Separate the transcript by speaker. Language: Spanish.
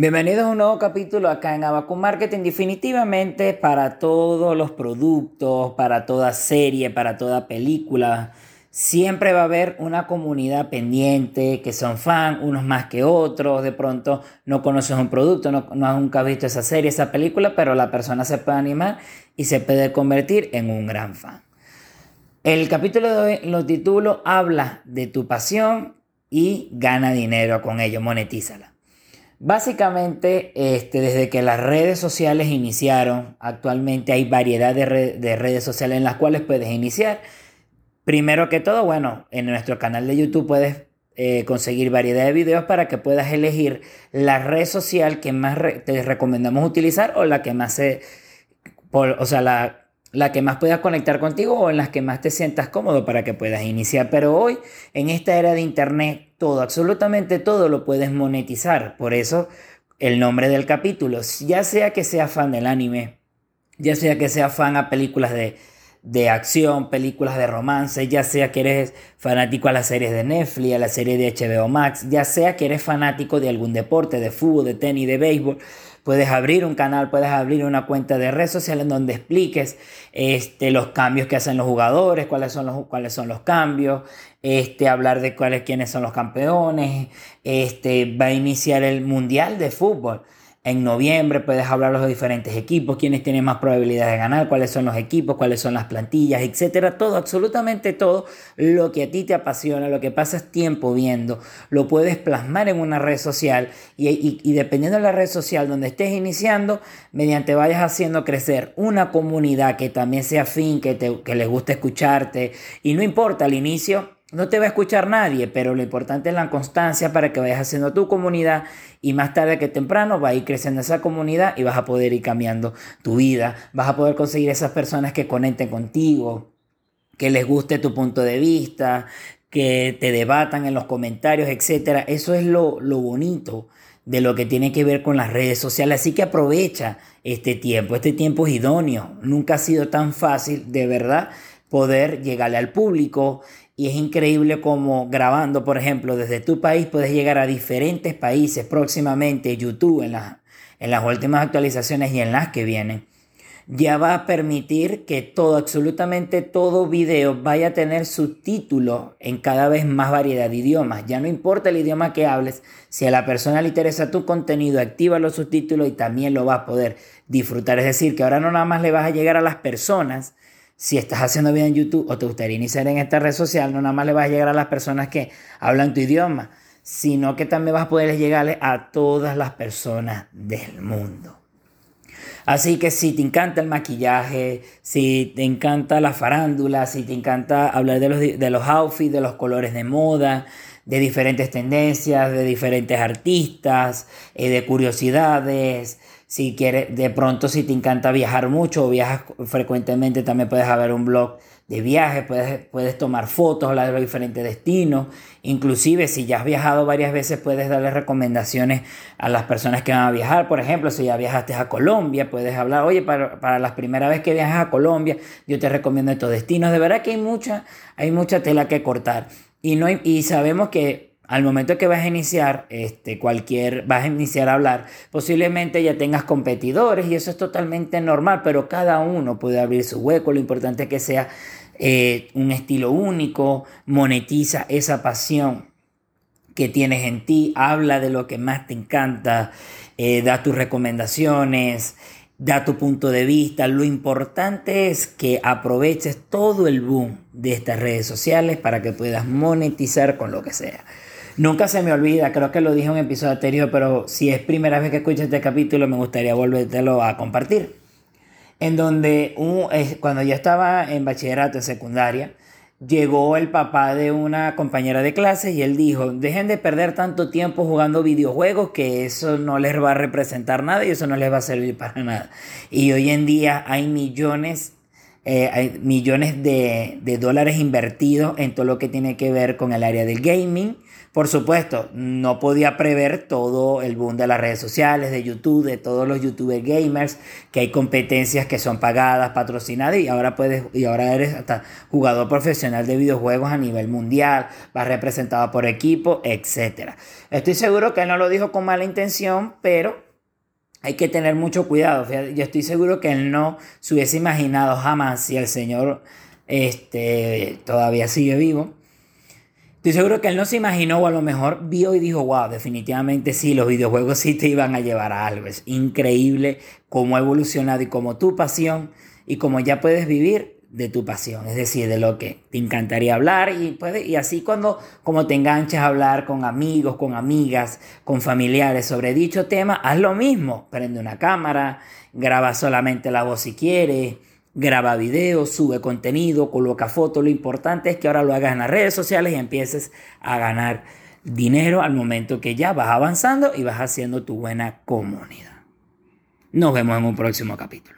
Speaker 1: Bienvenidos a un nuevo capítulo acá en Abacu Marketing. Definitivamente para todos los productos, para toda serie, para toda película, siempre va a haber una comunidad pendiente que son fan, unos más que otros. De pronto no conoces un producto, no, no has nunca visto esa serie, esa película, pero la persona se puede animar y se puede convertir en un gran fan. El capítulo de hoy lo titulo Habla de tu pasión y gana dinero con ello, monetízala. Básicamente, este, desde que las redes sociales iniciaron, actualmente hay variedad de, redes sociales en las cuales puedes iniciar. Primero que todo, bueno, en nuestro canal de YouTube puedes eh, conseguir variedad de videos para que puedas elegir la red social que más te recomendamos utilizar o la que más se, o sea, la, la que más puedas conectar contigo o en las que más te sientas cómodo para que puedas iniciar. Pero hoy, en esta era de Internet, todo, absolutamente todo lo puedes monetizar. Por eso el nombre del capítulo, ya sea que sea fan del anime, ya sea que sea fan a películas de, de acción, películas de romance, ya sea que eres fanático a las series de Netflix, a la serie de HBO Max, ya sea que eres fanático de algún deporte, de fútbol, de tenis, de béisbol, Puedes abrir un canal, puedes abrir una cuenta de red social en donde expliques este, los cambios que hacen los jugadores, cuáles son los, cuáles son los cambios, este, hablar de cuáles, quiénes son los campeones. Este, va a iniciar el Mundial de Fútbol. En noviembre puedes hablar los diferentes equipos, quiénes tienen más probabilidades de ganar, cuáles son los equipos, cuáles son las plantillas, etcétera. Todo, absolutamente todo lo que a ti te apasiona, lo que pasas tiempo viendo, lo puedes plasmar en una red social y, dependiendo de la red social donde estés iniciando, mediante vayas haciendo crecer una comunidad que también sea afín, que, te, que les guste escucharte y no importa al inicio no te va a escuchar nadie, pero lo importante es la constancia para que vayas haciendo tu comunidad y más tarde que temprano va a ir creciendo esa comunidad y vas a poder ir cambiando tu vida, vas a poder conseguir esas personas que conecten contigo, que les guste tu punto de vista, que te debatan en los comentarios, etc. Eso es lo, lo bonito de lo que tiene que ver con las redes sociales. Así que aprovecha este tiempo. Este tiempo es idóneo. Nunca ha sido tan fácil, de verdad, poder llegarle al público y es increíble como grabando, por ejemplo, desde tu país puedes llegar a diferentes países próximamente. YouTube en, en las últimas actualizaciones y en las que vienen. Ya va a permitir que todo, absolutamente todo video vaya a tener subtítulos en cada vez más variedad de idiomas. Ya no importa el idioma que hables, si a la persona le interesa tu contenido, activa los subtítulos y también lo va a poder disfrutar. Es decir, que ahora no nada más le vas a llegar a las personas, si estás haciendo bien en YouTube o te gustaría iniciar en esta red social, no nada más le vas a llegar a las personas que hablan tu idioma, sino que también vas a poder llegarle a todas las personas del mundo. Así que si te encanta el maquillaje, si te encanta la farándula, si te encanta hablar de los, de los outfits, de los colores de moda, de diferentes tendencias, de diferentes artistas, eh, de curiosidades, si quieres, de pronto si te encanta viajar mucho o viajas frecuentemente, también puedes haber un blog de viajes, puedes, puedes tomar fotos, de los diferentes destinos. Inclusive si ya has viajado varias veces, puedes darle recomendaciones a las personas que van a viajar. Por ejemplo, si ya viajaste a Colombia, puedes hablar, oye, para, para la primera vez que viajas a Colombia, yo te recomiendo estos destinos. De verdad que hay mucha, hay mucha tela que cortar. Y, no y sabemos que al momento que vas a iniciar este, cualquier, vas a iniciar a hablar, posiblemente ya tengas competidores y eso es totalmente normal, pero cada uno puede abrir su hueco, lo importante es que sea eh, un estilo único, monetiza esa pasión que tienes en ti, habla de lo que más te encanta, eh, da tus recomendaciones, da tu punto de vista. Lo importante es que aproveches todo el boom de estas redes sociales para que puedas monetizar con lo que sea. Nunca se me olvida, creo que lo dije en un episodio anterior, pero si es primera vez que escuchas este capítulo, me gustaría volvértelo a compartir. En donde cuando yo estaba en bachillerato, en secundaria, llegó el papá de una compañera de clase y él dijo, dejen de perder tanto tiempo jugando videojuegos que eso no les va a representar nada y eso no les va a servir para nada. Y hoy en día hay millones, eh, hay millones de, de dólares invertidos en todo lo que tiene que ver con el área del gaming Por supuesto, no podía prever todo el boom de las redes sociales, de YouTube, de todos los YouTube gamers, que hay competencias que son pagadas, patrocinadas y ahora puedes y ahora eres hasta jugador profesional de videojuegos a nivel mundial, vas representado por equipo, etc. Estoy seguro que él no lo dijo con mala intención, pero hay que tener mucho cuidado. Yo estoy seguro que él no se hubiese imaginado jamás si el Señor este, todavía sigue vivo Estoy seguro que él no se imaginó o a lo mejor vio y dijo, wow, definitivamente sí, los videojuegos sí te iban a llevar a algo. Es increíble cómo ha evolucionado y cómo tu pasión y cómo ya puedes vivir de tu pasión, es decir, de lo que te encantaría hablar y, puede, y así cuando como te enganchas a hablar con amigos, con amigas, con familiares sobre dicho tema, haz lo mismo, prende una cámara, graba solamente la voz si quieres, graba videos, sube contenido, coloca fotos. Lo importante es que ahora lo hagas en las redes sociales y empieces a ganar dinero al momento que ya vas avanzando y vas haciendo tu buena comunidad. Nos vemos en un próximo capítulo.